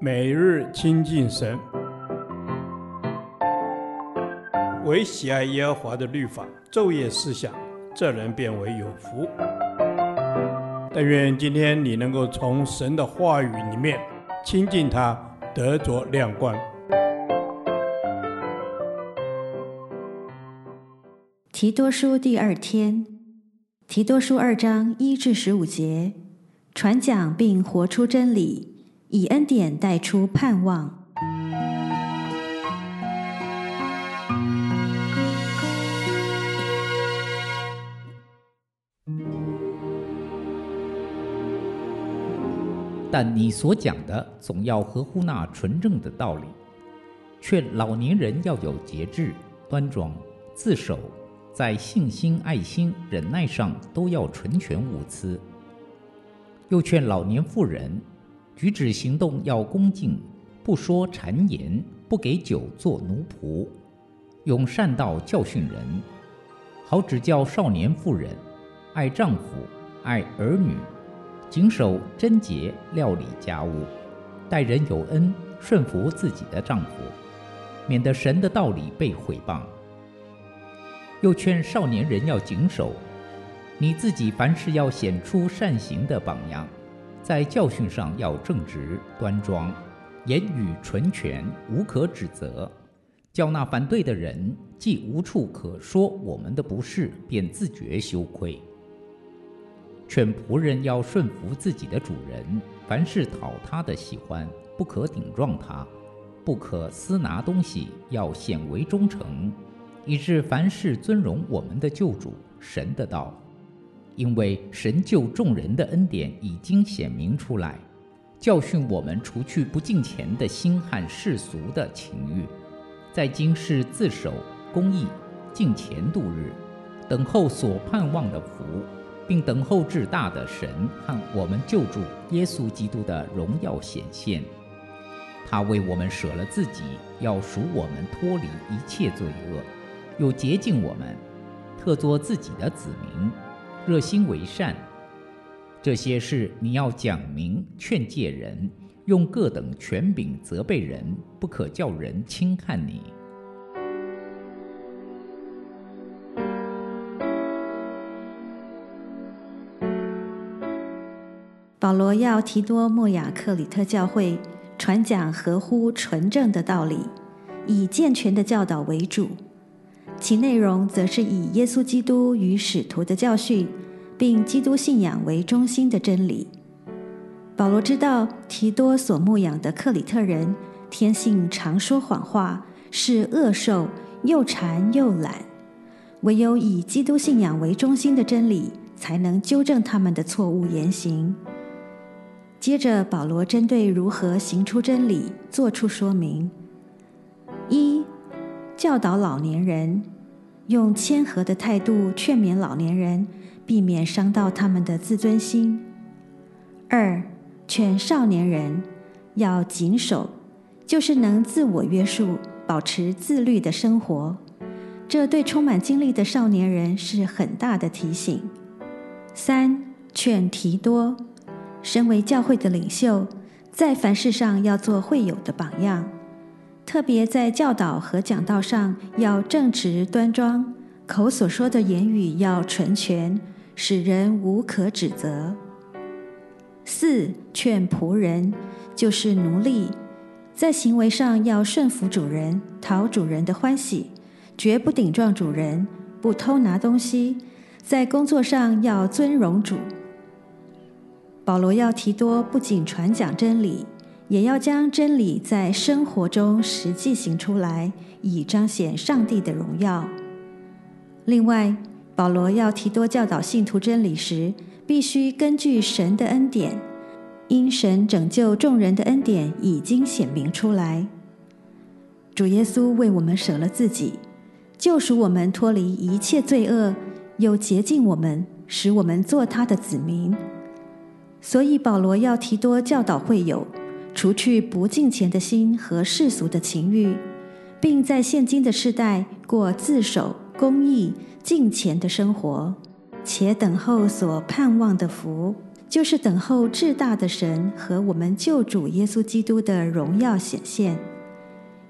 每日亲近神，唯喜爱耶和华的律法，昼夜思想，这人便为有福。但愿今天你能够从神的话语里面亲近他，得着亮光。提多书第二天，提多书二章一至十五节，传讲并活出真理。以恩典带出盼望。但你所讲的总要合乎那纯正的道理，劝老年人要有节制、端庄、自守，在信心、爱心、忍耐上都要纯全无疵。又劝老年妇人。举止行动要恭敬，不说谗言，不给酒做奴仆，用善道教训人，好指教少年妇人，爱丈夫，爱儿女，谨守贞洁，料理家务，待人有恩，顺服自己的丈夫，免得神的道理被毁谤。又劝少年人要谨守，你自己凡事要显出善行的榜样。在教训上要正直端庄，言语纯全，无可指责，叫那反对的人既无处可说我们的不是，便自觉羞愧。劝仆人要顺服自己的主人，凡事讨他的喜欢，不可顶撞他，不可私拿东西，要显为忠诚，以致凡事尊荣我们的救主神的道。因为神救众人的恩典已经显明出来，教训我们除去不敬虔的心和世俗的情欲，在今世自守公义，敬虔度日，等候所盼望的福，并等候至大的神和我们救主耶稣基督的荣耀显现。他为我们舍了自己，要赎我们脱离一切罪恶，又洁净我们，特作自己的子民。热心为善，这些事你要讲明劝诫人，用各等权柄责备人，不可叫人轻看你。保罗要提多莫亚克里特教会传讲合乎纯正的道理，以健全的教导为主。其内容则是以耶稣基督与使徒的教训，并基督信仰为中心的真理。保罗知道提多所牧养的克里特人天性常说谎话，是恶兽，又馋又懒。唯有以基督信仰为中心的真理，才能纠正他们的错误言行。接着，保罗针对如何行出真理，做出说明：一、教导老年人。用谦和的态度劝勉老年人，避免伤到他们的自尊心。二，劝少年人要谨守，就是能自我约束、保持自律的生活。这对充满精力的少年人是很大的提醒。三，劝提多，身为教会的领袖，在凡事上要做会友的榜样。特别在教导和讲道上要正直端庄，口所说的言语要纯全，使人无可指责。四，劝仆人，就是奴隶，在行为上要顺服主人，讨主人的欢喜，绝不顶撞主人，不偷拿东西，在工作上要尊荣主。保罗要提多不仅传讲真理。也要将真理在生活中实际行出来，以彰显上帝的荣耀。另外，保罗要提多教导信徒真理时，必须根据神的恩典，因神拯救众人的恩典已经显明出来。主耶稣为我们舍了自己，救赎我们脱离一切罪恶，又洁净我们，使我们做他的子民。所以保罗要提多教导会友。除去不敬虔的心和世俗的情欲，并在现今的世代过自守、公义、敬虔的生活，且等候所盼望的福，就是等候至大的神和我们救主耶稣基督的荣耀显现。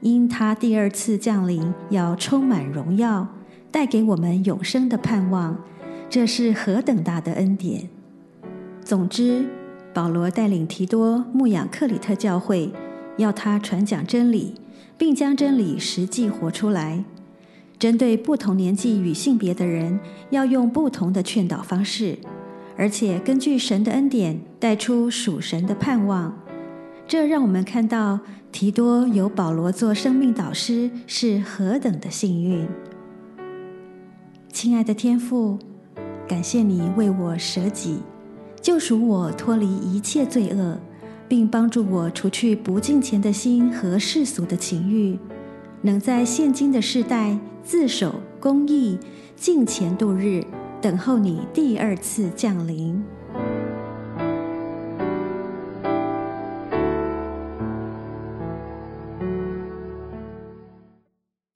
因他第二次降临，要充满荣耀，带给我们永生的盼望，这是何等大的恩典！总之，保罗带领提多牧养克里特教会，要他传讲真理，并将真理实际活出来。针对不同年纪与性别的人，要用不同的劝导方式，而且根据神的恩典，带出属神的盼望。这让我们看到提多有保罗做生命导师是何等的幸运。亲爱的天父，感谢你为我舍己，救赎我脱离一切罪恶，并帮助我除去不敬虔的心和世俗的情欲，能在现今的世代自守公义，敬虔度日，等候你第二次降临。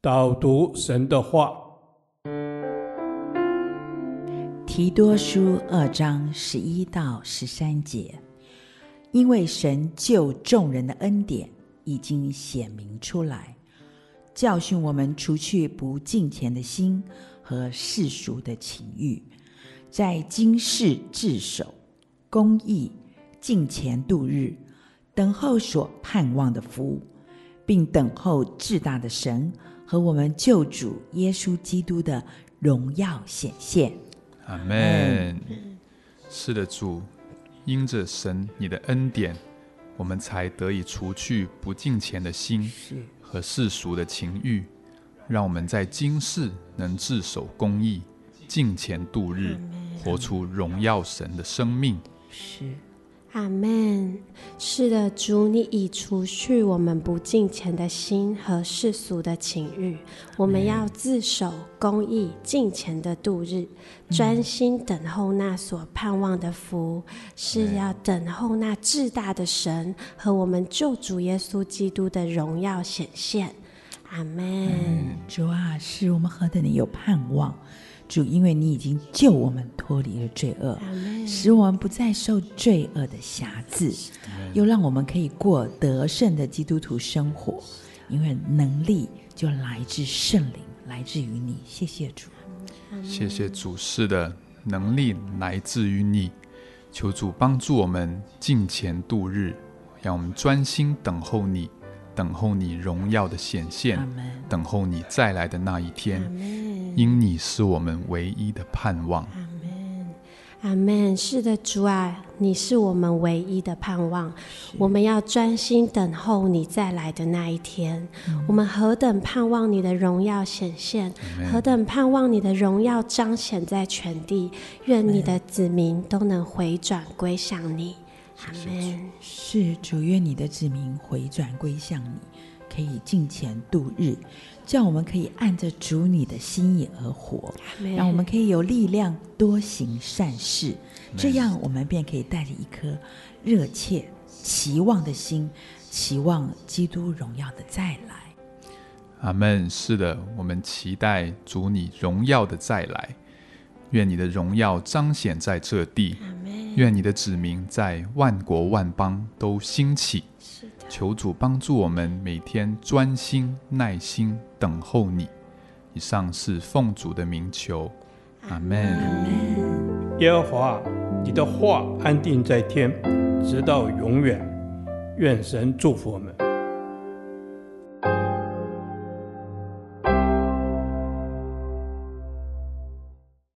导读神的话，提多书二章十一到十三节，因为神救众人的恩典已经显明出来，教训我们除去不敬虔的心和世俗的情欲，在今世自守、公义、敬虔度日，等候所盼望的福，并等候至大的神。和我们救主耶稣基督的荣耀显现，阿门。是的，主，因着神你的恩典，我们才得以除去不敬虔的心和世俗的情欲，让我们在今世能自守公义、敬虔度日，活出荣耀神的生命。是。阿门。是的，主，你已除去我们不敬虔的心和世俗的情欲。我们要自守公义、敬虔的度日，专心等候那所盼望的福，是要等候那至大的神和我们救主耶稣基督的荣耀显现。阿门。主啊，是我们何等的有盼望。主，因为你已经救我们脱离了罪恶，使我们不再受罪恶的辖制，又让我们可以过得胜的基督徒生活。因为能力就来自圣灵，来自于你。谢谢主，谢谢主。是的，能力来自于你。求主帮助我们敬虔度日，让我们专心等候你，等候你荣耀的显现，等候你再来的那一天。因你是我们唯一的盼望。阿门。是的，主啊，你是我们唯一的盼望。我们要专心等候你再来的那一天。嗯、我们何等盼望你的荣耀显现，何等盼望你的荣耀彰显在全地。愿你的子民都能回转归向你。阿门。是主，愿你的子民回转归向你，可以敬虔度日。叫我们可以按着主你的心意而活，让我们可以有力量多行善事，这样我们便可以带着一颗热切期望的心，期望基督荣耀的再来。阿门。是的，我们期待主你荣耀的再来，愿你的荣耀彰显在这地，愿你的子民在万国万邦都兴起。求主帮助我们每天专心耐心等候你。以上是奉主的名求，阿门。耶和华，你的话安定在天，直到永远。愿神祝福我们。